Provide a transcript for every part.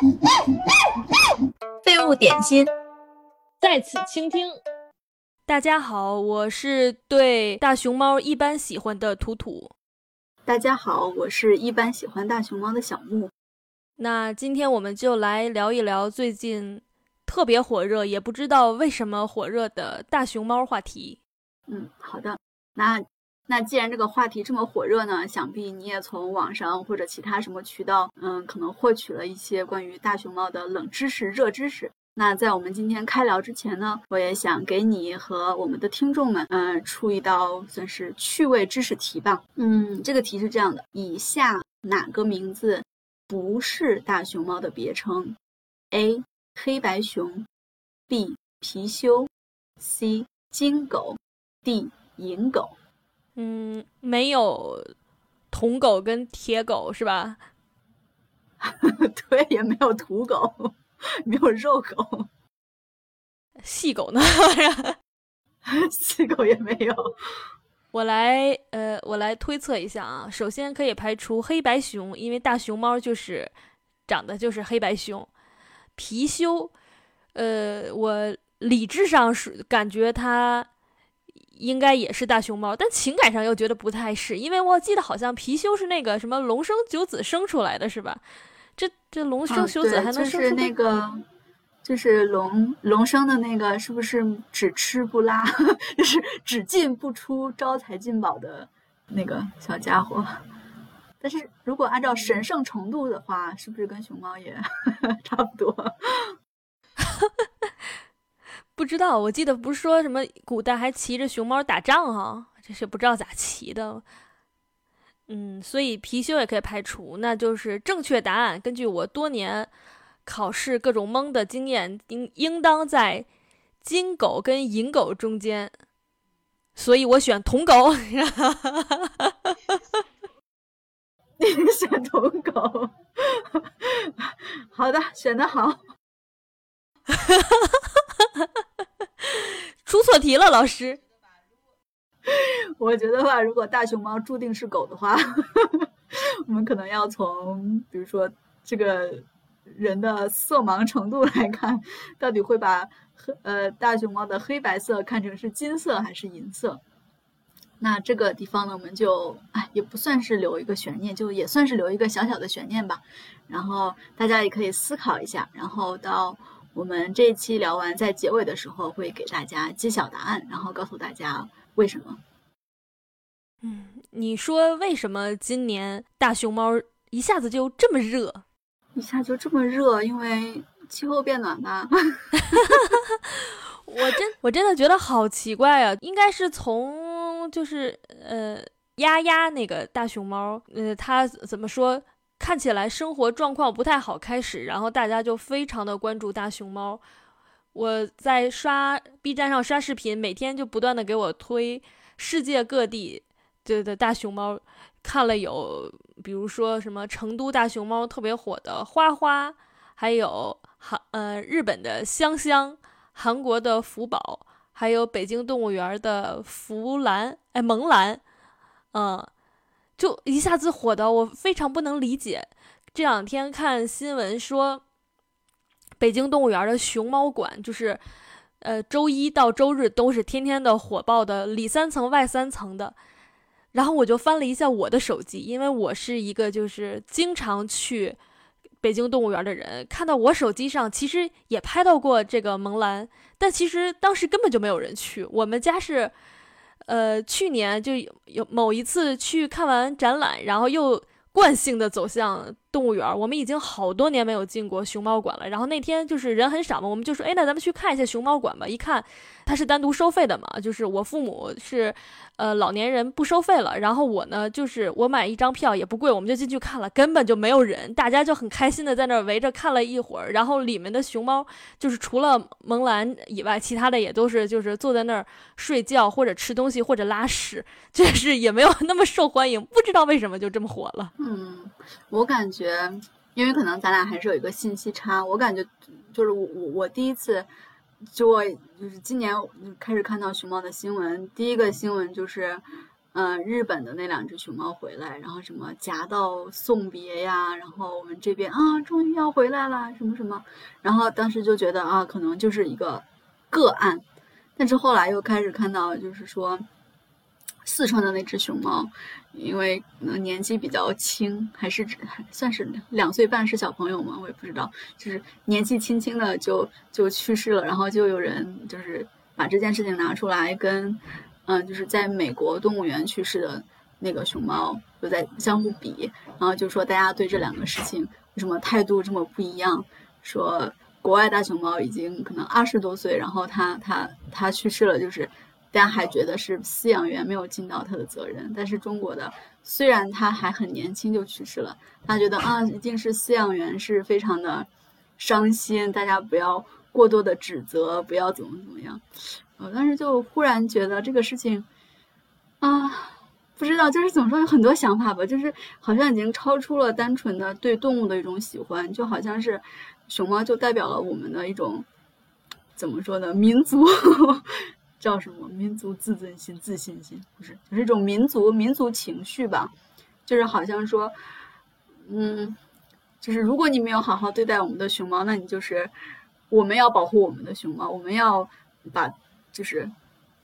废物点心，在此倾听。大家好，我是对大熊猫一般喜欢的图图。大家好，我是一般喜欢大熊猫的小木。那今天我们就来聊一聊最近特别火热，也不知道为什么火热的大熊猫话题。嗯，好的。那那既然这个话题这么火热呢，想必你也从网上或者其他什么渠道，嗯，可能获取了一些关于大熊猫的冷知识、热知识。那在我们今天开聊之前呢，我也想给你和我们的听众们，嗯，出一道算是趣味知识题吧。嗯，这个题是这样的：以下哪个名字不是大熊猫的别称？A. 黑白熊，B. 貔貅，C. 金狗，D. 银狗。嗯，没有铜狗跟铁狗是吧？对，也没有土狗。没有肉狗，细狗呢？细狗也没有。我来，呃，我来推测一下啊。首先可以排除黑白熊，因为大熊猫就是长得就是黑白熊。貔貅，呃，我理智上是感觉它应该也是大熊猫，但情感上又觉得不太是，因为我记得好像貔貅是那个什么龙生九子生出来的是吧？这这龙生九子还能生出那个，就是龙龙生的那个，是不是只吃不拉，就是只进不出招财进宝的那个小家伙？但是如果按照神圣程度的话，是不是跟熊猫也 差不多？不知道，我记得不是说什么古代还骑着熊猫打仗哈，这是不知道咋骑的。嗯，所以貔貅也可以排除，那就是正确答案。根据我多年考试各种蒙的经验，应应当在金狗跟银狗中间，所以我选铜狗。你 选铜狗，好的，选的好。出错题了，老师。我觉得吧，如果大熊猫注定是狗的话，我们可能要从比如说这个人的色盲程度来看，到底会把黑呃大熊猫的黑白色看成是金色还是银色？那这个地方呢，我们就哎也不算是留一个悬念，就也算是留一个小小的悬念吧。然后大家也可以思考一下，然后到我们这一期聊完，在结尾的时候会给大家揭晓答案，然后告诉大家。为什么？嗯，你说为什么今年大熊猫一下子就这么热？一下就这么热？因为气候变暖吧。我真我真的觉得好奇怪啊！应该是从就是呃丫丫那个大熊猫，呃，它怎么说？看起来生活状况不太好开始，然后大家就非常的关注大熊猫。我在刷 B 站上刷视频，每天就不断的给我推世界各地对的大熊猫，看了有，比如说什么成都大熊猫特别火的花花，还有韩呃日本的香香，韩国的福宝，还有北京动物园的福兰，哎萌兰，嗯，就一下子火的我非常不能理解。这两天看新闻说。北京动物园的熊猫馆就是，呃，周一到周日都是天天的火爆的里三层外三层的。然后我就翻了一下我的手机，因为我是一个就是经常去北京动物园的人，看到我手机上其实也拍到过这个萌兰，但其实当时根本就没有人去。我们家是，呃，去年就有某一次去看完展览，然后又。惯性的走向动物园，我们已经好多年没有进过熊猫馆了。然后那天就是人很少嘛，我们就说，哎，那咱们去看一下熊猫馆吧。一看，它是单独收费的嘛，就是我父母是。呃，老年人不收费了，然后我呢，就是我买一张票也不贵，我们就进去看了，根本就没有人，大家就很开心的在那儿围着看了一会儿，然后里面的熊猫就是除了萌兰以外，其他的也都是就是坐在那儿睡觉或者吃东西或者拉屎，就是也没有那么受欢迎，不知道为什么就这么火了。嗯，我感觉，因为可能咱俩还是有一个信息差，我感觉就是我我我第一次。就我就是今年开始看到熊猫的新闻，第一个新闻就是，嗯，日本的那两只熊猫回来，然后什么夹道送别呀，然后我们这边啊，终于要回来了，什么什么，然后当时就觉得啊，可能就是一个个案，但是后来又开始看到，就是说四川的那只熊猫，因为可能年纪比较轻，还是算是两岁半是小朋友嘛，我也不知道，就是年纪轻轻的就就去世了，然后就有人就是把这件事情拿出来跟。嗯，就是在美国动物园去世的那个熊猫，就在相互比，然后就说大家对这两个事情为什么态度这么不一样？说国外大熊猫已经可能二十多岁，然后它它它去世了，就是大家还觉得是饲养员没有尽到他的责任，但是中国的虽然他还很年轻就去世了，他觉得啊一定是饲养员是非常的伤心，大家不要过多的指责，不要怎么怎么样。我当时就忽然觉得这个事情，啊，不知道就是怎么说，有很多想法吧，就是好像已经超出了单纯的对动物的一种喜欢，就好像是熊猫就代表了我们的一种怎么说呢？民族叫什么？民族自尊心、自信心，不是，就是一种民族民族情绪吧，就是好像说，嗯，就是如果你没有好好对待我们的熊猫，那你就是我们要保护我们的熊猫，我们要把。就是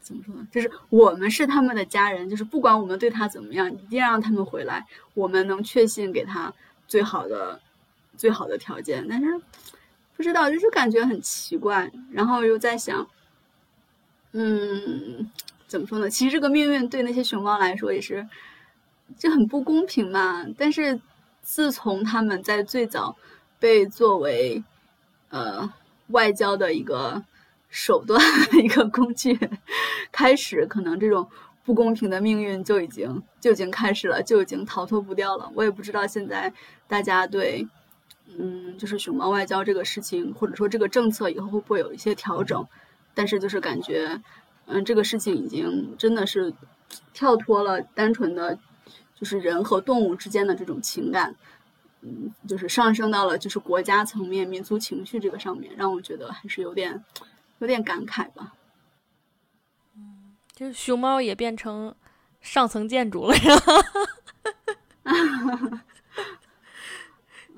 怎么说呢？就是我们是他们的家人，就是不管我们对他怎么样，一定让他们回来。我们能确信给他最好的、最好的条件，但是不知道，就是感觉很奇怪。然后又在想，嗯，怎么说呢？其实这个命运对那些熊猫来说也是就很不公平嘛。但是自从他们在最早被作为呃外交的一个。手段一个工具，开始可能这种不公平的命运就已经就已经开始了，就已经逃脱不掉了。我也不知道现在大家对，嗯，就是熊猫外交这个事情，或者说这个政策以后会不会有一些调整？但是就是感觉，嗯，这个事情已经真的是跳脱了单纯的，就是人和动物之间的这种情感，嗯，就是上升到了就是国家层面、民族情绪这个上面，让我觉得还是有点。有点感慨吧，嗯，就是熊猫也变成上层建筑了，是吧？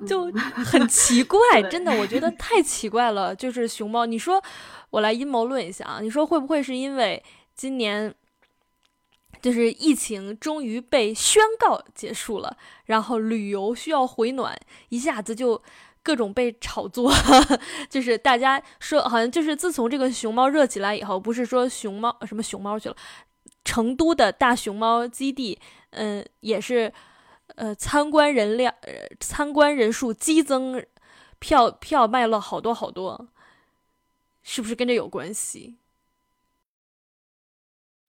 就很奇怪，真的，我觉得太奇怪了。就是熊猫，你说我来阴谋论一下啊，你说会不会是因为今年就是疫情终于被宣告结束了，然后旅游需要回暖，一下子就。各种被炒作，就是大家说，好像就是自从这个熊猫热起来以后，不是说熊猫什么熊猫去了，成都的大熊猫基地，嗯，也是，呃，参观人量，呃，参观人数激增，票票卖了好多好多，是不是跟这有关系？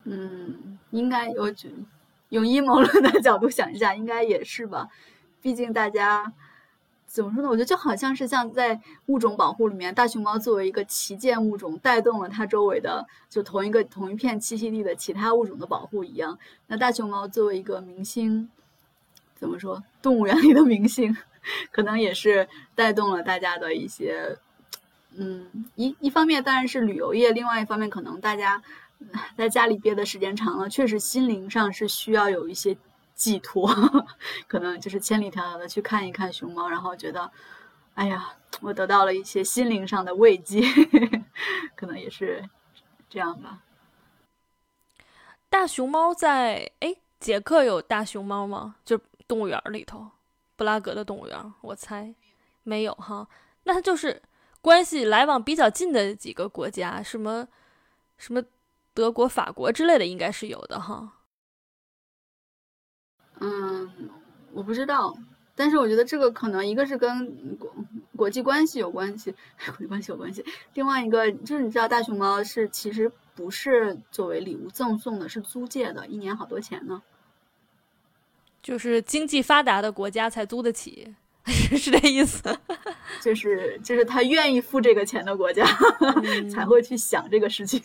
嗯，应该有，用阴谋论的角度想一下，应该也是吧，毕竟大家。怎么说呢？我觉得就好像是像在物种保护里面，大熊猫作为一个旗舰物种，带动了它周围的就同一个同一片栖息地的其他物种的保护一样。那大熊猫作为一个明星，怎么说？动物园里的明星，可能也是带动了大家的一些，嗯，一一方面当然是旅游业，另外一方面可能大家 在家里憋的时间长了，确实心灵上是需要有一些。寄托，可能就是千里迢迢的去看一看熊猫，然后觉得，哎呀，我得到了一些心灵上的慰藉，可能也是这样吧。大熊猫在哎，捷克有大熊猫吗？就动物园里头，布拉格的动物园，我猜没有哈。那它就是关系来往比较近的几个国家，什么什么德国、法国之类的，应该是有的哈。嗯，我不知道，但是我觉得这个可能一个是跟国国际关系有关系，国际关系有关系。另外一个就是你知道，大熊猫是其实不是作为礼物赠送的，是租借的，一年好多钱呢。就是经济发达的国家才租得起，是这意思。就是就是他愿意付这个钱的国家 才会去想这个事情。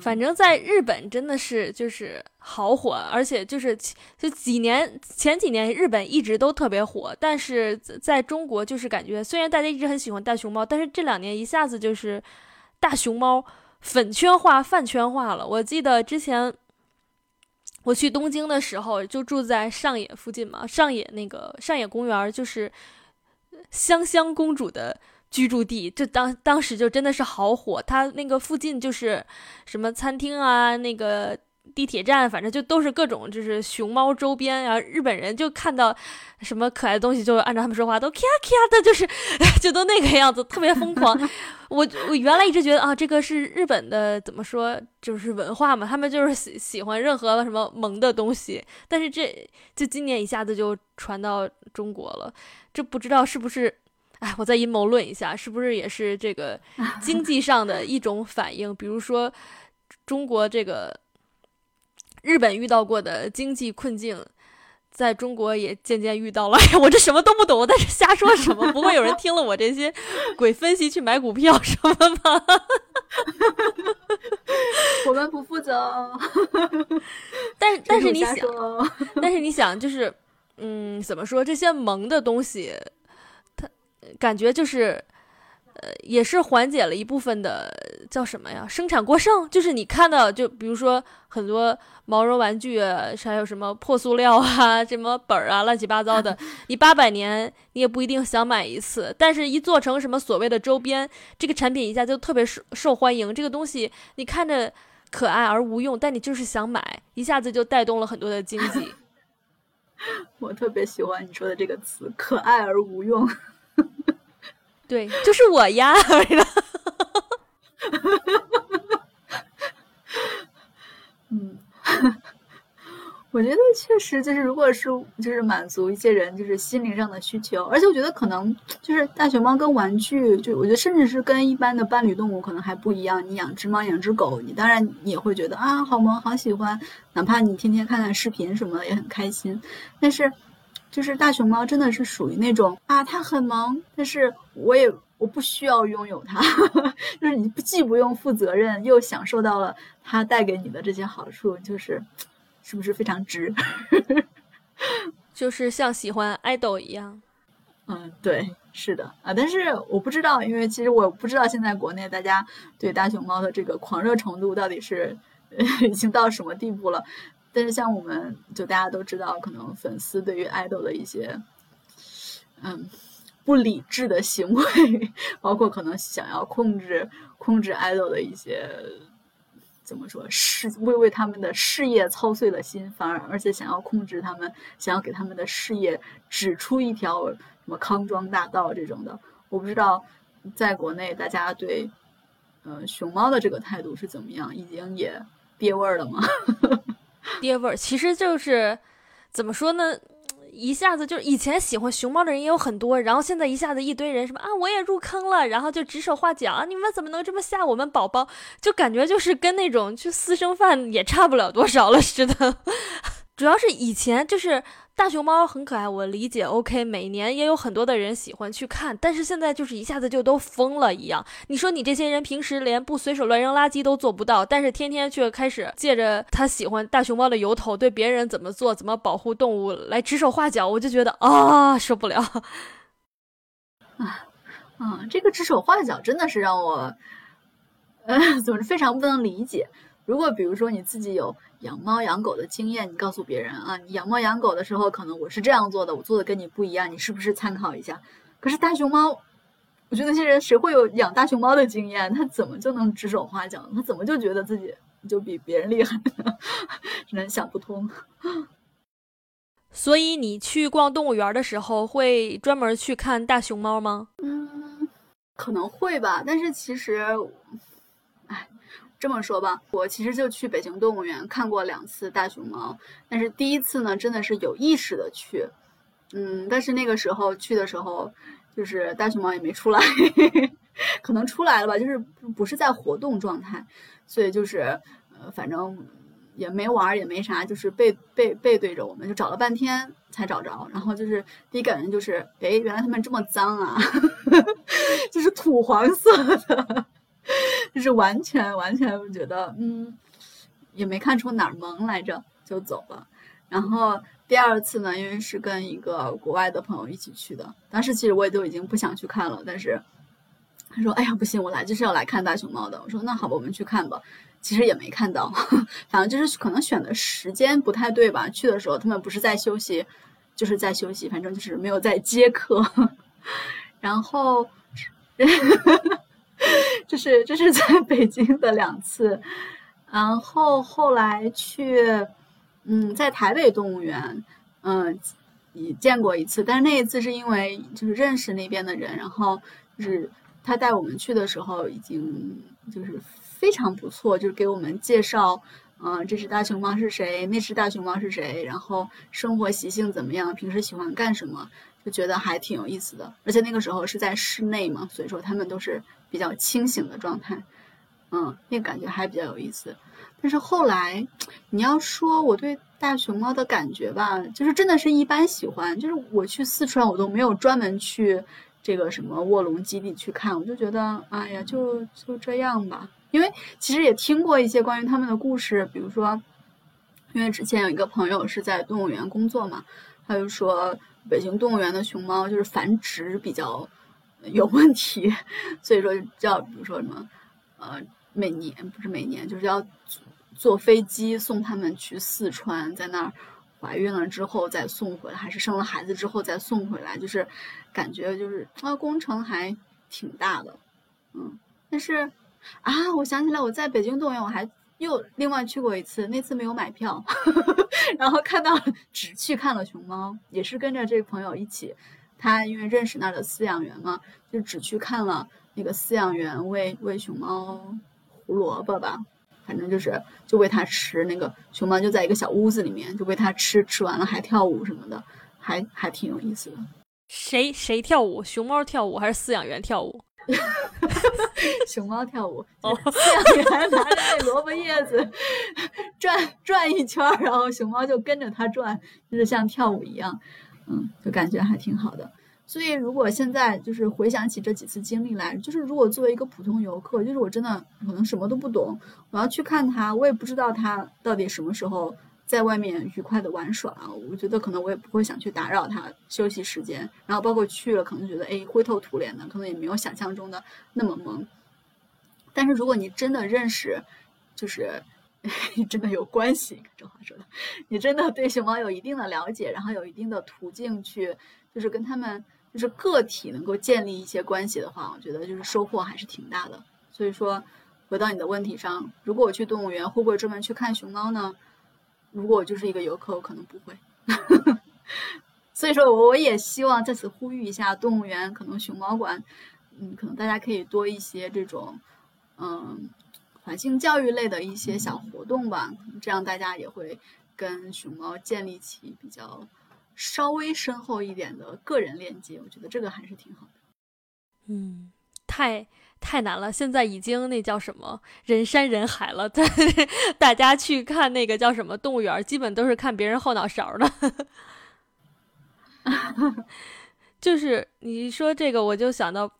反正，在日本真的是就是好火，而且就是就几年前几年日本一直都特别火，但是在中国就是感觉虽然大家一直很喜欢大熊猫，但是这两年一下子就是大熊猫粉圈化、饭圈化了。我记得之前我去东京的时候就住在上野附近嘛，上野那个上野公园就是香香公主的居住地，就当当时就真的是好火，它那个附近就是什么餐厅啊，那个。地铁站，反正就都是各种就是熊猫周边，然后日本人就看到什么可爱的东西，就按照他们说话都 kia kia 的，就是 就都那个样子，特别疯狂。我我原来一直觉得啊，这个是日本的怎么说，就是文化嘛，他们就是喜喜欢任何什么萌的东西。但是这就今年一下子就传到中国了，这不知道是不是？哎，我再阴谋论一下，是不是也是这个经济上的一种反应？比如说中国这个。日本遇到过的经济困境，在中国也渐渐遇到了。哎呀，我这什么都不懂，我在这瞎说什么？不会有人听了我这些鬼分析去买股票什么吗？我们不负责。但但是你想，但是你想，就是嗯，怎么说？这些萌的东西，它感觉就是。呃，也是缓解了一部分的，叫什么呀？生产过剩，就是你看到，就比如说很多毛绒玩具，还有什么破塑料啊，什么本儿啊，乱七八糟的，你八百年你也不一定想买一次，但是一做成什么所谓的周边，这个产品一下就特别受受欢迎。这个东西你看着可爱而无用，但你就是想买，一下子就带动了很多的经济。我特别喜欢你说的这个词，可爱而无用。对，就是我呀！嗯，我觉得确实就是，如果是就是满足一些人就是心灵上的需求，而且我觉得可能就是大熊猫跟玩具，就我觉得甚至是跟一般的伴侣动物可能还不一样。你养只猫养只狗，你当然你也会觉得啊，好萌，好喜欢，哪怕你天天看看视频什么的也很开心，但是。就是大熊猫真的是属于那种啊，它很萌，但是我也我不需要拥有它，就是你不既不用负责任，又享受到了它带给你的这些好处，就是是不是非常值？就是像喜欢爱豆一样。嗯，对，是的啊，但是我不知道，因为其实我不知道现在国内大家对大熊猫的这个狂热程度到底是 已经到什么地步了。但是像我们就大家都知道，可能粉丝对于爱豆的一些，嗯，不理智的行为，包括可能想要控制控制爱豆的一些，怎么说事为为他们的事业操碎了心，反而而且想要控制他们，想要给他们的事业指出一条什么康庄大道这种的，我不知道在国内大家对，呃，熊猫的这个态度是怎么样，已经也憋味儿了吗？爹味儿，其实就是怎么说呢？一下子就是以前喜欢熊猫的人也有很多，然后现在一下子一堆人什么啊，我也入坑了，然后就指手画脚啊，你们怎么能这么吓我们宝宝？就感觉就是跟那种去私生饭也差不了多少了 似的。主要是以前就是。大熊猫很可爱，我理解。OK，每年也有很多的人喜欢去看，但是现在就是一下子就都疯了一样。你说你这些人平时连不随手乱扔垃圾都做不到，但是天天却开始借着他喜欢大熊猫的由头，对别人怎么做、怎么保护动物来指手画脚，我就觉得啊，受不了。啊，啊，这个指手画脚真的是让我，呃，总是非常不能理解。如果比如说你自己有养猫养狗的经验，你告诉别人啊，你养猫养狗的时候，可能我是这样做的，我做的跟你不一样，你是不是参考一下？可是大熊猫，我觉得那些人谁会有养大熊猫的经验？他怎么就能指手画脚？他怎么就觉得自己就比别人厉害？真的想不通。所以你去逛动物园的时候，会专门去看大熊猫吗？嗯，可能会吧，但是其实。这么说吧，我其实就去北京动物园看过两次大熊猫，但是第一次呢，真的是有意识的去，嗯，但是那个时候去的时候，就是大熊猫也没出来，可能出来了吧，就是不是在活动状态，所以就是呃，反正也没玩也没啥，就是背背背对着我们，就找了半天才找着，然后就是第一感觉就是，哎，原来他们这么脏啊，就是土黄色的。就是完全完全觉得，嗯，也没看出哪儿萌来着，就走了。然后第二次呢，因为是跟一个国外的朋友一起去的，当时其实我也都已经不想去看了，但是他说：“哎呀，不行，我来就是要来看大熊猫的。”我说：“那好吧，我们去看吧。”其实也没看到，反正就是可能选的时间不太对吧？去的时候他们不是在休息，就是在休息，反正就是没有在接客。然后，这是这是在 北京的两次，然后后来去，嗯，在台北动物园，嗯，也见过一次，但是那一次是因为就是认识那边的人，然后就是他带我们去的时候已经就是。非常不错，就是给我们介绍，嗯，这只大熊猫是谁，那只大熊猫是谁，然后生活习性怎么样，平时喜欢干什么，就觉得还挺有意思的。而且那个时候是在室内嘛，所以说他们都是比较清醒的状态，嗯，那感觉还比较有意思。但是后来你要说我对大熊猫的感觉吧，就是真的是一般喜欢，就是我去四川我都没有专门去这个什么卧龙基地去看，我就觉得，哎呀，就就这样吧。因为其实也听过一些关于他们的故事，比如说，因为之前有一个朋友是在动物园工作嘛，他就说北京动物园的熊猫就是繁殖比较有问题，所以说叫比如说什么，呃，每年不是每年就是要坐飞机送他们去四川，在那儿怀孕了之后再送回来，还是生了孩子之后再送回来，就是感觉就是啊工程还挺大的，嗯，但是。啊，我想起来，我在北京动物园，我还又另外去过一次，那次没有买票，然后看到只去看了熊猫，也是跟着这个朋友一起，他因为认识那儿的饲养员嘛，就只去看了那个饲养员喂喂熊猫胡萝卜吧，反正就是就喂它吃，那个熊猫就在一个小屋子里面，就喂它吃，吃完了还跳舞什么的，还还挺有意思的。谁谁跳舞？熊猫跳舞还是饲养员跳舞？熊猫跳舞，饲养员拿着那萝卜叶子 转转一圈，然后熊猫就跟着它转，就是像跳舞一样，嗯，就感觉还挺好的。所以如果现在就是回想起这几次经历来，就是如果作为一个普通游客，就是我真的可能什么都不懂，我要去看它，我也不知道它到底什么时候。在外面愉快的玩耍，我觉得可能我也不会想去打扰他休息时间。然后包括去了，可能觉得哎灰头土脸的，可能也没有想象中的那么萌。但是如果你真的认识，就是 真的有关系，这话说的，你真的对熊猫有一定的了解，然后有一定的途径去，就是跟他们就是个体能够建立一些关系的话，我觉得就是收获还是挺大的。所以说，回到你的问题上，如果我去动物园，会不会专门去看熊猫呢？如果我就是一个游客，我可能不会。所以说，我也希望在此呼吁一下动物园，可能熊猫馆，嗯，可能大家可以多一些这种，嗯，环境教育类的一些小活动吧，这样大家也会跟熊猫建立起比较稍微深厚一点的个人链接。我觉得这个还是挺好的。嗯，太。太难了，现在已经那叫什么人山人海了。大大家去看那个叫什么动物园，基本都是看别人后脑勺的。就是你说这个，我就想到，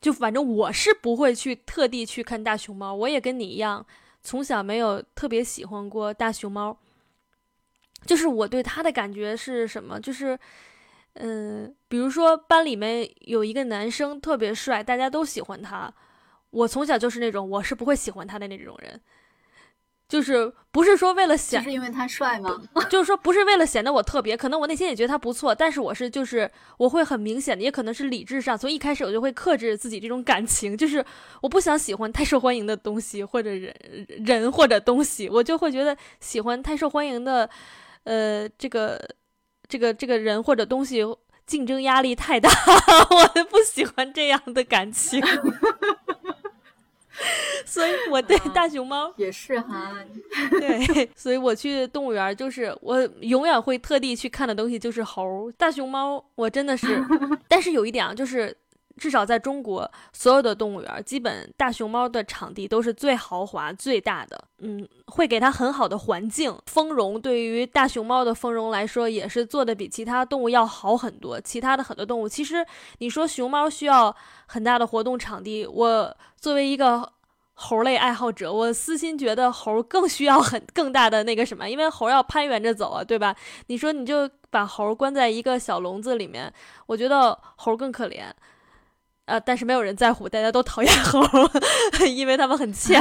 就反正我是不会去特地去看大熊猫。我也跟你一样，从小没有特别喜欢过大熊猫。就是我对它的感觉是什么？就是。嗯，比如说班里面有一个男生特别帅，大家都喜欢他。我从小就是那种我是不会喜欢他的那种人，就是不是说为了显，是因为他帅吗？就是说不是为了显得我特别，可能我内心也觉得他不错，但是我是就是我会很明显的，也可能是理智上，从一开始我就会克制自己这种感情，就是我不想喜欢太受欢迎的东西或者人人或者东西，我就会觉得喜欢太受欢迎的，呃，这个。这个这个人或者东西竞争压力太大，我不喜欢这样的感情 所以我对大熊猫也是哈，对，所以我去动物园就是我永远会特地去看的东西就是猴，大熊猫我真的是，但是有一点啊，就是。至少在中国，所有的动物园，基本大熊猫的场地都是最豪华、最大的。嗯，会给它很好的环境，丰容。对于大熊猫的丰容来说，也是做的比其他动物要好很多。其他的很多动物，其实你说熊猫需要很大的活动场地，我作为一个猴类爱好者，我私心觉得猴更需要很更大的那个什么，因为猴要攀援着走啊，对吧？你说你就把猴关在一个小笼子里面，我觉得猴更可怜。呃，但是没有人在乎，大家都讨厌猴，因为他们很欠。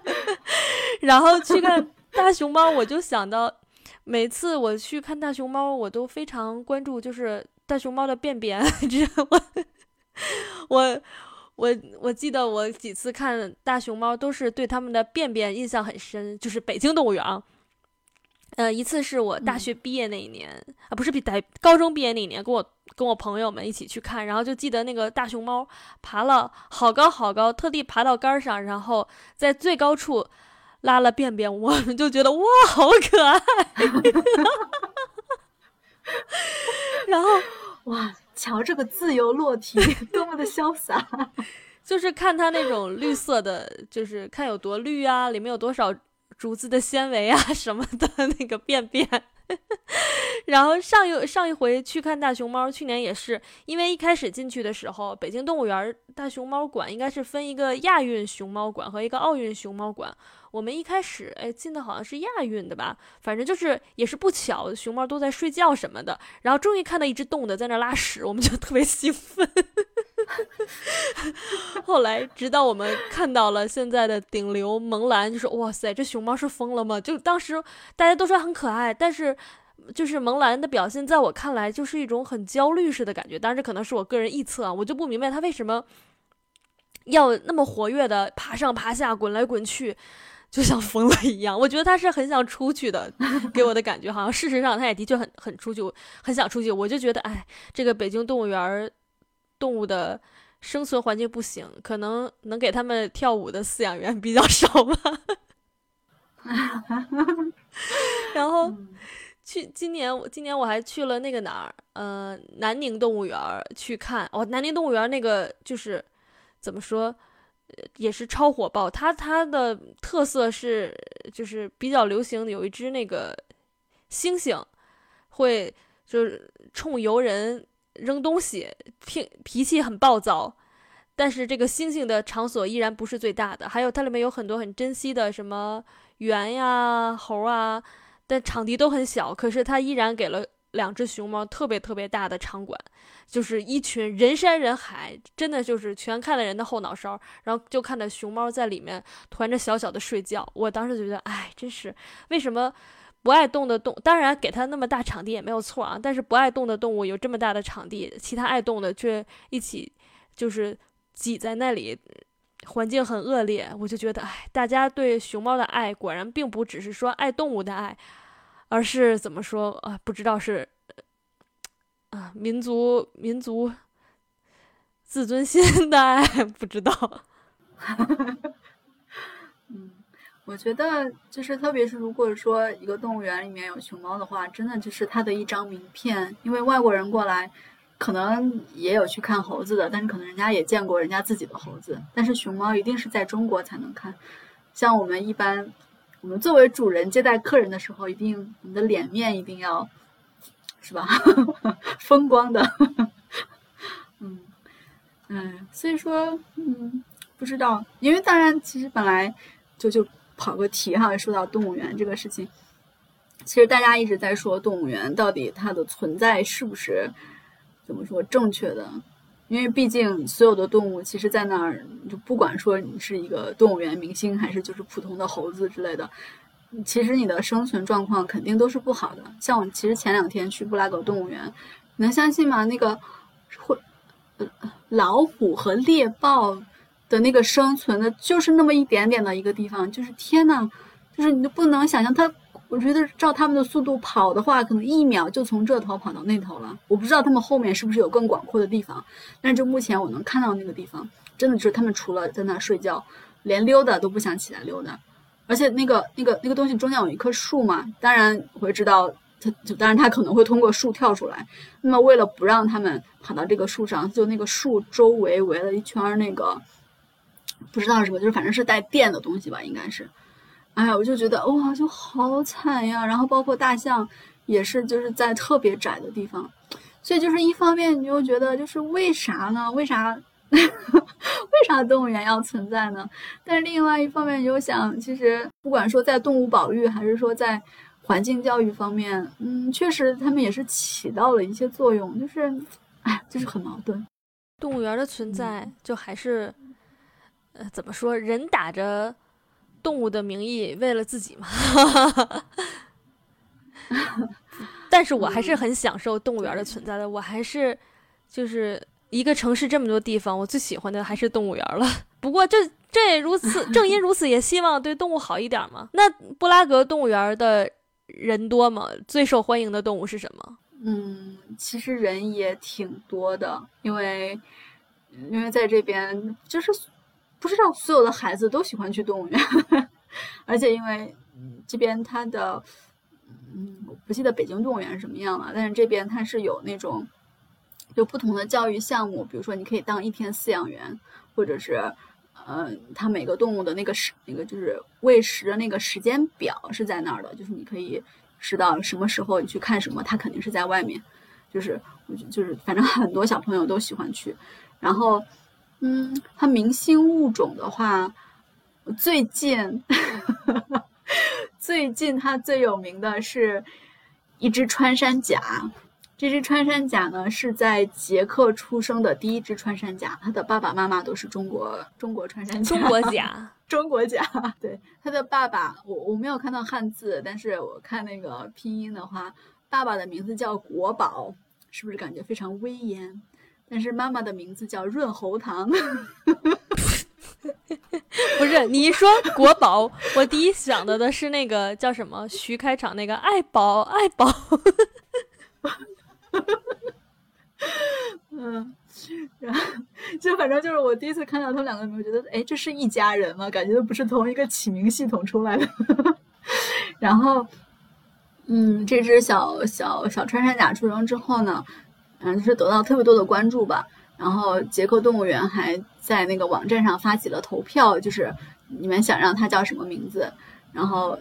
然后去看大熊猫，我就想到，每次我去看大熊猫，我都非常关注，就是大熊猫的便便。这我我我我记得我几次看大熊猫，都是对他们的便便印象很深，就是北京动物园。呃，一次是我大学毕业那一年啊，不是比在高中毕业那一年，跟我跟我朋友们一起去看，然后就记得那个大熊猫爬了好高好高，特地爬到杆上，然后在最高处拉了便便，我们就觉得哇，好可爱，然后 哇，瞧这个自由落体，多么的潇洒，就是看它那种绿色的，就是看有多绿啊，里面有多少。竹子的纤维啊 什么的那个便便，然后上一上一回去看大熊猫，去年也是，因为一开始进去的时候，北京动物园大熊猫馆应该是分一个亚运熊猫馆和一个奥运熊猫馆。我们一开始哎进的好像是亚运的吧，反正就是也是不巧，熊猫都在睡觉什么的，然后终于看到一只动的在那拉屎，我们就特别兴奋。后来，直到我们看到了现在的顶流萌兰，就说：“哇塞，这熊猫是疯了吗？”就当时大家都说很可爱，但是就是萌兰的表现，在我看来就是一种很焦虑式的感觉。当然，这可能是我个人臆测啊，我就不明白他为什么要那么活跃的爬上爬下、滚来滚去，就像疯了一样。我觉得他是很想出去的，给我的感觉好像事实上他也的确很很出去，很想出去。我就觉得，哎，这个北京动物园。动物的生存环境不行，可能能给他们跳舞的饲养员 比较少吧。然后去今年，我今年我还去了那个哪儿，呃，南宁动物园去看。哦，南宁动物园那个就是怎么说，也是超火爆。它它的特色是就是比较流行，有一只那个猩猩会就是冲游人。扔东西，脾脾气很暴躁，但是这个猩猩的场所依然不是最大的，还有它里面有很多很珍惜的什么猿呀、猴啊，但场地都很小，可是它依然给了两只熊猫特别特别大的场馆，就是一群人山人海，真的就是全看了人的后脑勺，然后就看着熊猫在里面团着小小的睡觉，我当时就觉得，哎，真是为什么？不爱动的动，当然给它那么大场地也没有错啊。但是不爱动的动物有这么大的场地，其他爱动的却一起就是挤在那里，环境很恶劣。我就觉得，哎，大家对熊猫的爱果然并不只是说爱动物的爱，而是怎么说啊？不知道是啊，民族民族自尊心的爱，不知道。我觉得就是，特别是如果说一个动物园里面有熊猫的话，真的就是它的一张名片。因为外国人过来，可能也有去看猴子的，但是可能人家也见过人家自己的猴子。但是熊猫一定是在中国才能看。像我们一般，我们作为主人接待客人的时候，一定你的脸面一定要，是吧？风光的。嗯嗯，所以说，嗯，不知道，因为当然，其实本来就就。跑个题哈，说到动物园这个事情，其实大家一直在说动物园到底它的存在是不是怎么说正确的？因为毕竟所有的动物，其实在那儿就不管说你是一个动物园明星，还是就是普通的猴子之类的，其实你的生存状况肯定都是不好的。像我其实前两天去布拉格动物园，能相信吗？那个会老虎和猎豹。的那个生存的，就是那么一点点的一个地方，就是天呐，就是你都不能想象它。我觉得照他们的速度跑的话，可能一秒就从这头跑到那头了。我不知道他们后面是不是有更广阔的地方，但是就目前我能看到那个地方，真的就是他们除了在那睡觉，连溜达都不想起来溜达。而且那个那个那个东西中间有一棵树嘛，当然我会知道它，就当然它可能会通过树跳出来。那么为了不让他们跑到这个树上，就那个树周围围了一圈那个。不知道什么，就是反正是带电的东西吧，应该是。哎呀，我就觉得哇，就好惨呀。然后包括大象也是，就是在特别窄的地方。所以就是一方面，你就觉得就是为啥呢？为啥？为啥动物园要存在呢？但是另外一方面，你就想，其实不管说在动物保育，还是说在环境教育方面，嗯，确实他们也是起到了一些作用。就是，哎，就是很矛盾。动物园的存在就还是，呃，怎么说？人打着动物的名义，为了自己嘛。但是我还是很享受动物园的存在的。我还是就是一个城市这么多地方，我最喜欢的还是动物园了。不过这这也如此，正因如此，也希望对动物好一点嘛。那布拉格动物园的人多吗？最受欢迎的动物是什么？嗯，其实人也挺多的，因为因为在这边就是不知道所有的孩子都喜欢去动物园，而且因为这边它的嗯，我不记得北京动物园是什么样了，但是这边它是有那种有不同的教育项目，比如说你可以当一天饲养员，或者是呃，它每个动物的那个时那个就是喂食的那个时间表是在那儿的，就是你可以。知道什么时候你去看什么，它肯定是在外面，就是我就是反正很多小朋友都喜欢去。然后，嗯，它明星物种的话，最近 最近它最有名的是一只穿山甲。这只穿山甲呢是在捷克出生的第一只穿山甲，它的爸爸妈妈都是中国中国穿山甲，中国甲。中国甲，对它的爸爸，我我没有看到汉字，但是我看那个拼音的话，爸爸的名字叫国宝，是不是感觉非常威严？但是妈妈的名字叫润喉糖，不是你一说国宝，我第一想到的是那个叫什么徐开场那个爱宝爱宝，嗯。然后，就反正就是我第一次看到他们两个，我觉得哎，这是一家人吗？感觉都不是同一个起名系统出来的。然后，嗯，这只小小小穿山甲出生之后呢，嗯，就是得到特别多的关注吧。然后，捷克动物园还在那个网站上发起了投票，就是你们想让它叫什么名字？然后，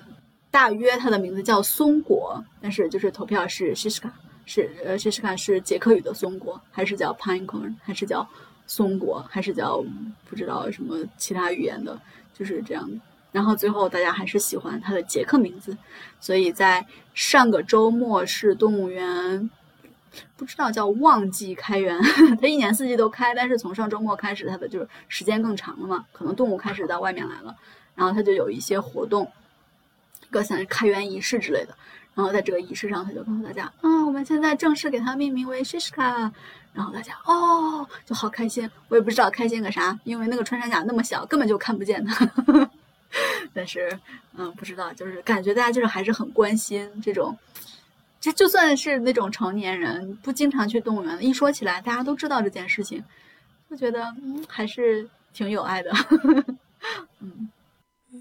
大约它的名字叫松果，但是就是投票是西施卡。是呃，试试看是捷克语的松果，还是叫 pinecone，还是叫松果，还是叫不知道什么其他语言的，就是这样的。然后最后大家还是喜欢它的捷克名字，所以在上个周末是动物园不知道叫旺季开园，它一年四季都开，但是从上周末开始，它的就是时间更长了嘛，可能动物开始到外面来了，然后它就有一些活动，各像开园仪式之类的。然后在这个仪式上，他就告诉大家：“啊，我们现在正式给它命名为 Shishka。”然后大家哦，就好开心。我也不知道开心个啥，因为那个穿山甲那么小，根本就看不见它。但是，嗯，不知道，就是感觉大家就是还是很关心这种。就就算是那种成年人不经常去动物园，一说起来大家都知道这件事情，就觉得嗯还是挺有爱的。嗯，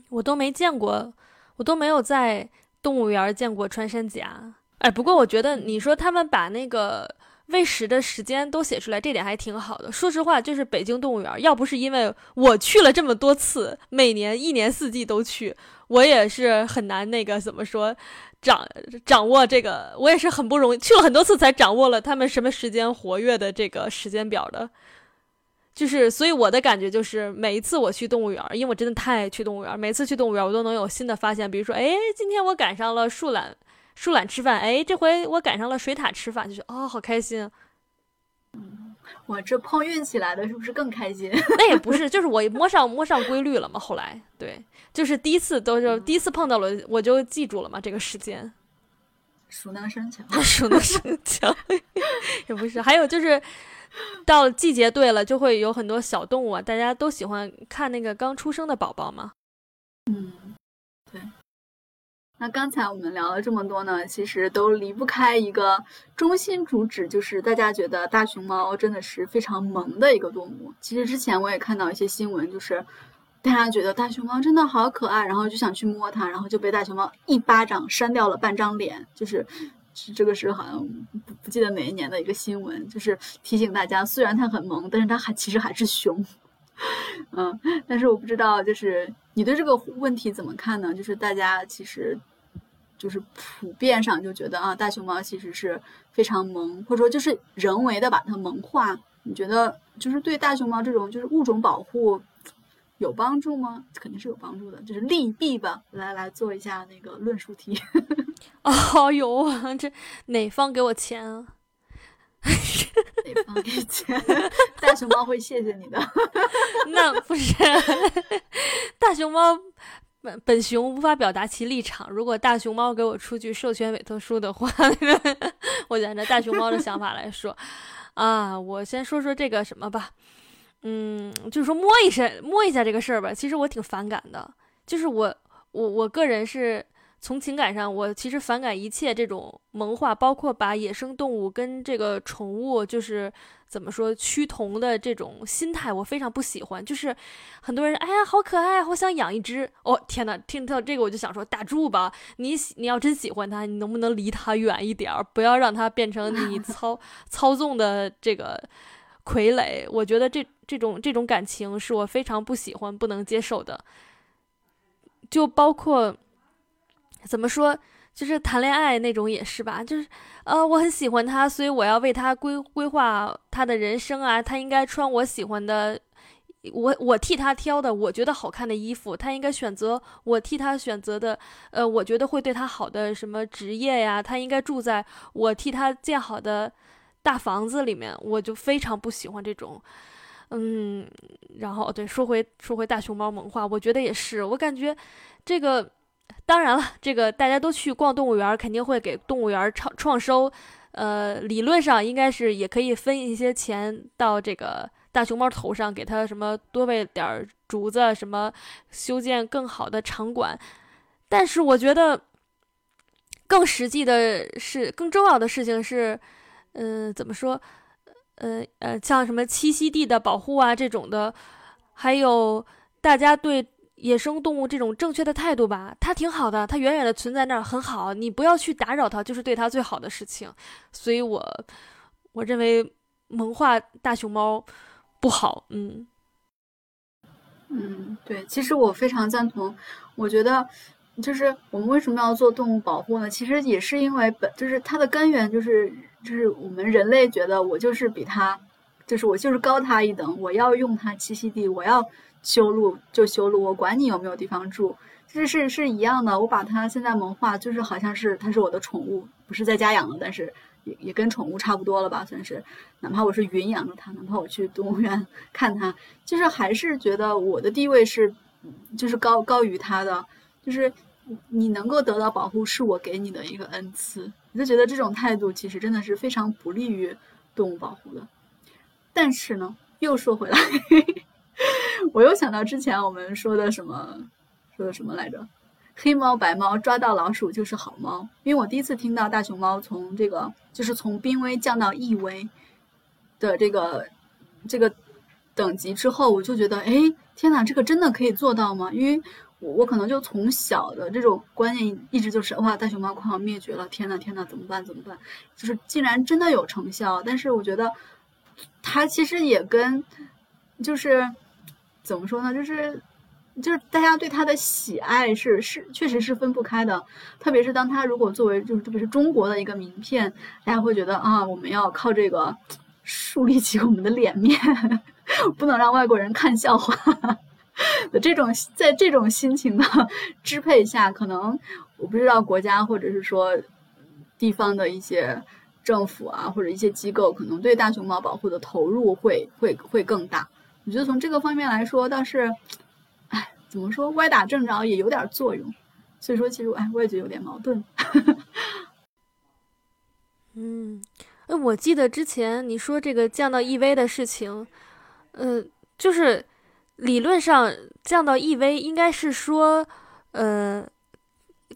我都没见过，我都没有在。动物园见过穿山甲，哎，不过我觉得你说他们把那个喂食的时间都写出来，这点还挺好的。说实话，就是北京动物园，要不是因为我去了这么多次，每年一年四季都去，我也是很难那个怎么说掌掌握这个，我也是很不容易去了很多次才掌握了他们什么时间活跃的这个时间表的。就是，所以我的感觉就是，每一次我去动物园，因为我真的太爱去动物园，每次去动物园我都能有新的发现。比如说，哎，今天我赶上了树懒，树懒吃饭，哎，这回我赶上了水獭吃饭，就是哦，好开心。嗯，我这碰运气来的，是不是更开心？那也不是，就是我摸上摸上规律了嘛。后来，对，就是第一次都是第一次碰到了，我就记住了嘛，这个时间。熟能生巧，熟能生巧，也不是，还有就是。到了季节对了，就会有很多小动物啊，大家都喜欢看那个刚出生的宝宝嘛。嗯，对。那刚才我们聊了这么多呢，其实都离不开一个中心主旨，就是大家觉得大熊猫真的是非常萌的一个动物。其实之前我也看到一些新闻，就是大家觉得大熊猫真的好可爱，然后就想去摸它，然后就被大熊猫一巴掌扇掉了半张脸，就是。这个是好像不不记得哪一年的一个新闻，就是提醒大家，虽然它很萌，但是它还其实还是熊。嗯，但是我不知道，就是你对这个问题怎么看呢？就是大家其实就是普遍上就觉得啊，大熊猫其实是非常萌，或者说就是人为的把它萌化。你觉得就是对大熊猫这种就是物种保护？有帮助吗？肯定是有帮助的，就是利弊吧。来来做一下那个论述题。哦，有啊，这哪方给我钱啊？得放给钱，大熊猫会谢谢你的。那不是 大熊猫本本熊无法表达其立场。如果大熊猫给我出具授权委托书的话，我就按照大熊猫的想法来说，啊，我先说说这个什么吧。嗯，就是说摸一下摸一下这个事儿吧。其实我挺反感的，就是我我我个人是。从情感上，我其实反感一切这种萌化，包括把野生动物跟这个宠物，就是怎么说趋同的这种心态，我非常不喜欢。就是很多人，哎呀，好可爱，好想养一只。哦，天哪，听到这个我就想说，打住吧！你你要真喜欢它，你能不能离它远一点儿，不要让它变成你 操操纵的这个傀儡？我觉得这这种这种感情是我非常不喜欢、不能接受的。就包括。怎么说？就是谈恋爱那种也是吧？就是，呃，我很喜欢他，所以我要为他规规划他的人生啊。他应该穿我喜欢的，我我替他挑的，我觉得好看的衣服。他应该选择我替他选择的，呃，我觉得会对他好的什么职业呀？他应该住在我替他建好的大房子里面。我就非常不喜欢这种，嗯。然后对，说回说回大熊猫萌化，我觉得也是，我感觉这个。当然了，这个大家都去逛动物园，肯定会给动物园创创收，呃，理论上应该是也可以分一些钱到这个大熊猫头上，给他什么多喂点竹子，什么修建更好的场馆。但是我觉得更实际的是，更重要的事情是，嗯，怎么说？呃呃，像什么栖息地的保护啊这种的，还有大家对。野生动物这种正确的态度吧，它挺好的，它远远的存在那儿很好，你不要去打扰它，就是对它最好的事情。所以，我我认为萌化大熊猫不好。嗯嗯，对，其实我非常赞同。我觉得，就是我们为什么要做动物保护呢？其实也是因为本就是它的根源就是就是我们人类觉得我就是比它，就是我就是高它一等，我要用它栖息地，我要。修路就修路，我管你有没有地方住，就是是是一样的。我把它现在萌化，就是好像是它是我的宠物，不是在家养的，但是也也跟宠物差不多了吧，算是。哪怕我是云养着它，哪怕我去动物园 看它，就是还是觉得我的地位是，就是高高于它的。就是你能够得到保护，是我给你的一个恩赐。我就觉得这种态度其实真的是非常不利于动物保护的。但是呢，又说回来。我又想到之前我们说的什么，说的什么来着？黑猫白猫抓到老鼠就是好猫。因为我第一次听到大熊猫从这个就是从濒危降到易危的这个这个等级之后，我就觉得，哎，天哪，这个真的可以做到吗？因为我我可能就从小的这种观念一直就是，哇，大熊猫快要灭绝了，天哪，天哪，怎么办？怎么办？就是竟然真的有成效，但是我觉得它其实也跟就是。怎么说呢？就是，就是大家对它的喜爱是是确实是分不开的。特别是当它如果作为就是特别是中国的一个名片，大家会觉得啊，我们要靠这个树立起我们的脸面，不能让外国人看笑话 的这种，在这种心情的 支配下，可能我不知道国家或者是说地方的一些政府啊，或者一些机构，可能对大熊猫保护的投入会会会更大。我觉得从这个方面来说，倒是，哎，怎么说，歪打正着也有点作用。所以说，其实，哎，我也觉得有点矛盾。嗯，哎，我记得之前你说这个降到 EV 的事情，呃，就是理论上降到 EV 应该是说，呃，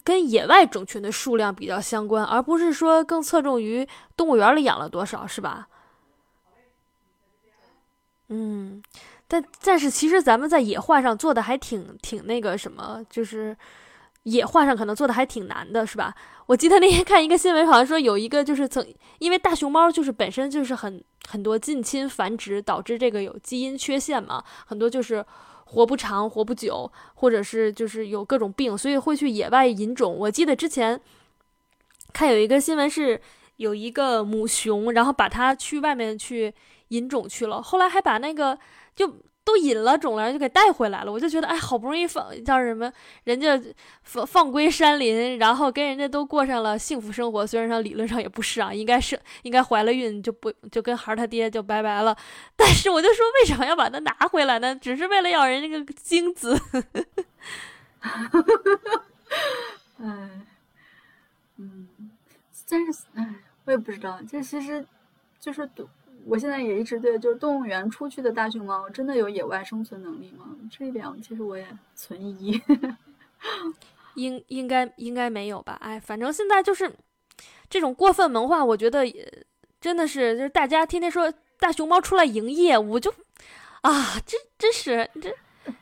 跟野外种群的数量比较相关，而不是说更侧重于动物园里养了多少，是吧？嗯，但但是其实咱们在野化上做的还挺挺那个什么，就是野化上可能做的还挺难的，是吧？我记得那天看一个新闻，好像说有一个就是曾因为大熊猫就是本身就是很很多近亲繁殖导致这个有基因缺陷嘛，很多就是活不长、活不久，或者是就是有各种病，所以会去野外引种。我记得之前看有一个新闻是有一个母熊，然后把它去外面去。引种去了，后来还把那个就都引了种了，就给带回来了。我就觉得，哎，好不容易放叫什么，人家放放归山林，然后跟人家都过上了幸福生活。虽然上理论上也不是啊，应该是应该怀了孕就不就跟孩儿他爹就拜拜了。但是我就说，为什么要把它拿回来呢？只是为了要人那个精子。哎，嗯，但是哎，我也不知道，这其实就是我现在也一直对，就是动物园出去的大熊猫真的有野外生存能力吗？这一点其实我也存疑。应应该应该没有吧？哎，反正现在就是这种过分文化，我觉得也真的是，就是大家天天说大熊猫出来营业，我就啊，这真是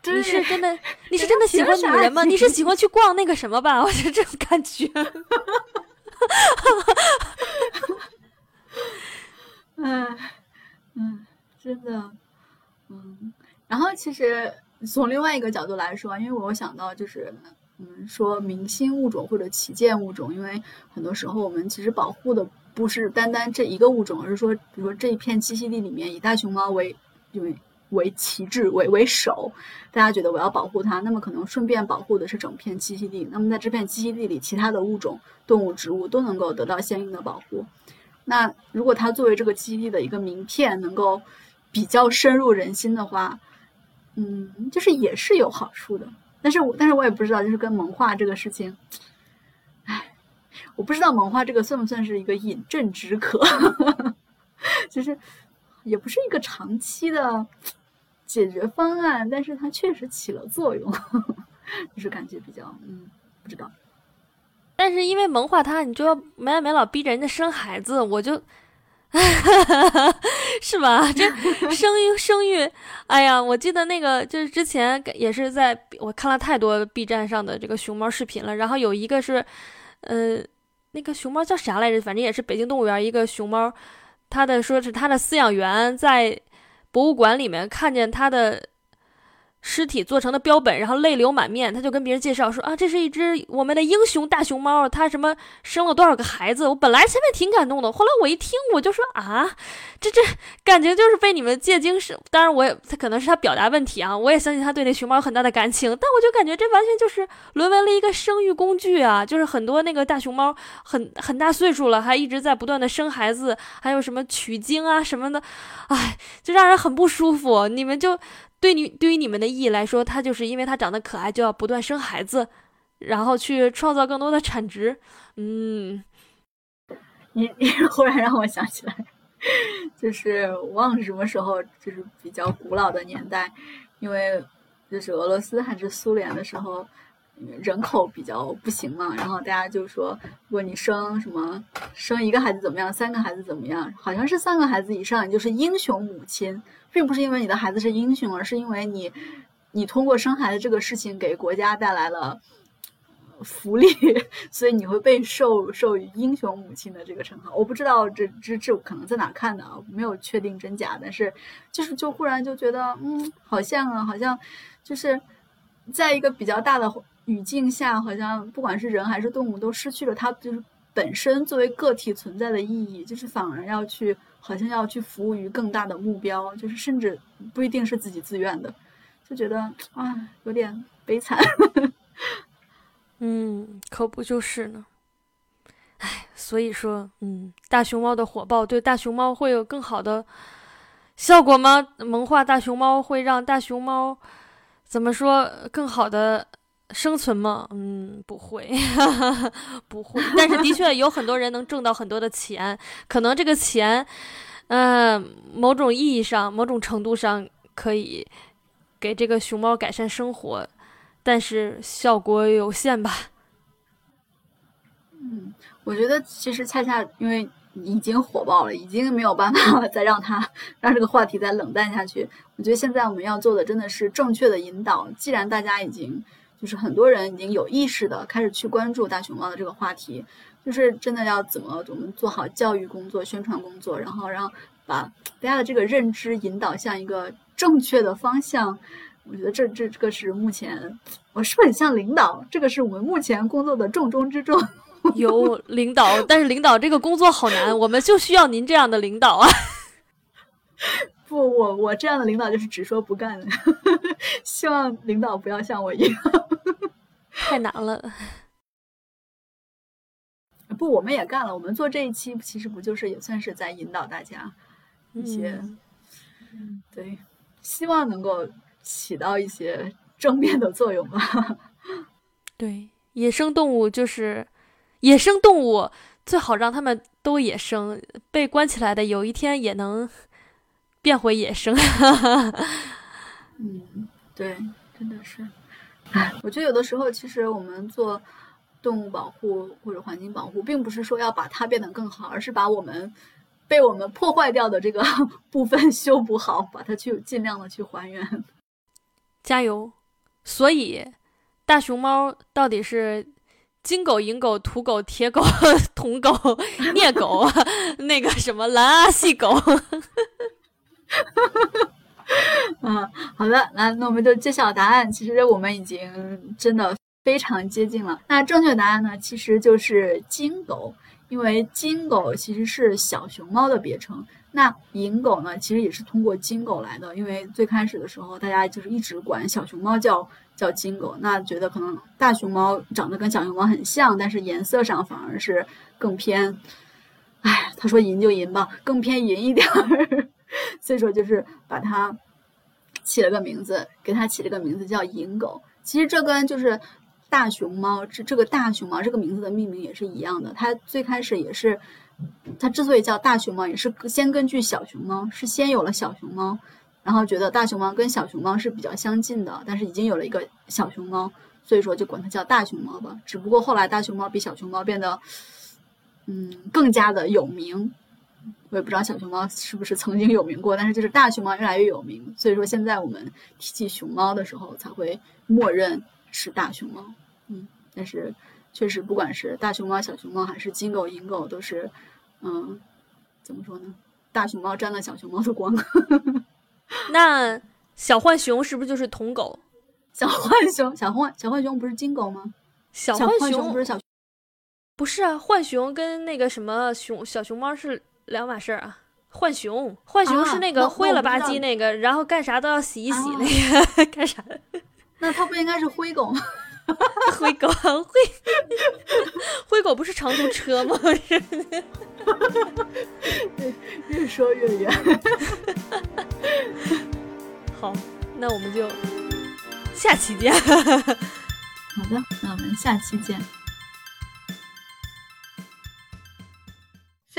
这你是真的你是真的喜欢女人吗？你是喜欢去逛那个什么吧？我觉得这种感觉。哎，嗯，真的，嗯，然后其实从另外一个角度来说，因为我想到就是，嗯，说明星物种或者旗舰物种，因为很多时候我们其实保护的不是单单这一个物种，而是说，比如说这一片栖息地里面以大熊猫为为为旗帜为为首，大家觉得我要保护它，那么可能顺便保护的是整片栖息地，那么在这片栖息地里，其他的物种、动物、植物都能够得到相应的保护。那如果它作为这个基地的一个名片，能够比较深入人心的话，嗯，就是也是有好处的。但是我但是我也不知道，就是跟萌化这个事情，哎，我不知道萌化这个算不算是一个饮鸩止渴，就是也不是一个长期的解决方案，但是它确实起了作用，就是感觉比较嗯，不知道。但是因为萌化它，你就要没完没了逼着人家生孩子，我就，是吧？这 生育生育，哎呀，我记得那个就是之前也是在我看了太多 B 站上的这个熊猫视频了，然后有一个是，呃，那个熊猫叫啥来着？反正也是北京动物园一个熊猫，它的说是它的饲养员在博物馆里面看见它的。尸体做成的标本，然后泪流满面，他就跟别人介绍说啊，这是一只我们的英雄大熊猫，它什么生了多少个孩子？我本来前面挺感动的，后来我一听，我就说啊，这这感情就是被你们借精是，当然我也他可能是他表达问题啊，我也相信他对那熊猫有很大的感情，但我就感觉这完全就是沦为了一个生育工具啊，就是很多那个大熊猫很很大岁数了，还一直在不断的生孩子，还有什么取精啊什么的，哎，就让人很不舒服，你们就。对你对于你们的意义来说，他就是因为他长得可爱，就要不断生孩子，然后去创造更多的产值。嗯，你你忽然让我想起来，就是忘了什么时候，就是比较古老的年代，因为就是俄罗斯还是苏联的时候。人口比较不行嘛，然后大家就说，如果你生什么生一个孩子怎么样，三个孩子怎么样？好像是三个孩子以上，你就是英雄母亲，并不是因为你的孩子是英雄，而是因为你，你通过生孩子这个事情给国家带来了福利，所以你会被授授予英雄母亲的这个称号。我不知道这这这可能在哪看的啊，没有确定真假，但是就是就忽然就觉得，嗯，好像啊，好像就是在一个比较大的。语境下，好像不管是人还是动物，都失去了它就是本身作为个体存在的意义，就是反而要去，好像要去服务于更大的目标，就是甚至不一定是自己自愿的，就觉得啊，有点悲惨。嗯，可不就是呢？哎，所以说，嗯，大熊猫的火爆对大熊猫会有更好的效果吗？萌化大熊猫会让大熊猫怎么说更好的？生存吗？嗯，不会，不会。但是的确有很多人能挣到很多的钱，可能这个钱，嗯，某种意义上、某种程度上可以给这个熊猫改善生活，但是效果有限吧。嗯，我觉得其实恰恰因为已经火爆了，已经没有办法再让它让这个话题再冷淡下去。我觉得现在我们要做的真的是正确的引导。既然大家已经就是很多人已经有意识的开始去关注大熊猫的这个话题，就是真的要怎么我们做好教育工作、宣传工作，然后让把大家的这个认知引导向一个正确的方向。我觉得这这这个是目前我是不是很像领导？这个是我们目前工作的重中之重。有领导，但是领导这个工作好难，我们就需要您这样的领导啊。不，我我这样的领导就是只说不干的，希望领导不要像我一样。太难了。不，我们也干了。我们做这一期，其实不就是也算是在引导大家一些，嗯对，希望能够起到一些正面的作用吧。对，野生动物就是野生动物，最好让它们都野生，被关起来的有一天也能变回野生。嗯，对，真的是。哎，我觉得有的时候，其实我们做动物保护或者环境保护，并不是说要把它变得更好，而是把我们被我们破坏掉的这个 部分修补好，把它去尽量的去还原。加油！所以，大熊猫到底是金狗、银狗、土狗、铁狗、铜狗、镍狗，那个什么蓝阿细狗？嗯，好的，那那我们就揭晓答案。其实我们已经真的非常接近了。那正确答案呢，其实就是金狗，因为金狗其实是小熊猫的别称。那银狗呢，其实也是通过金狗来的，因为最开始的时候，大家就是一直管小熊猫叫叫金狗，那觉得可能大熊猫长得跟小熊猫很像，但是颜色上反而是更偏，哎，他说银就银吧，更偏银一点儿，所以说就是把它起了个名字，给它起了个名字叫银狗。其实这跟就是大熊猫这这个大熊猫这个名字的命名也是一样的，它最开始也是。它之所以叫大熊猫，也是先根据小熊猫，是先有了小熊猫，然后觉得大熊猫跟小熊猫是比较相近的，但是已经有了一个小熊猫，所以说就管它叫大熊猫吧。只不过后来大熊猫比小熊猫变得，嗯，更加的有名。我也不知道小熊猫是不是曾经有名过，但是就是大熊猫越来越有名，所以说现在我们提起熊猫的时候，才会默认是大熊猫。嗯，但是确实不管是大熊猫、小熊猫，还是金狗、银狗，都是。嗯，怎么说呢？大熊猫沾了小熊猫的光。那小浣熊是不是就是铜狗？小浣熊，小浣小浣熊不是金狗吗？小浣熊不是小，不是啊，浣熊跟那个什么熊小熊猫是两码事儿啊。浣熊，浣熊是那个灰了吧唧那个，然后干啥都要洗一洗那个，干啥？那它不应该是灰狗吗？灰狗，灰灰狗不是长途车吗？对。越说越远。好，那我们就下期见。好的，那我们下期见。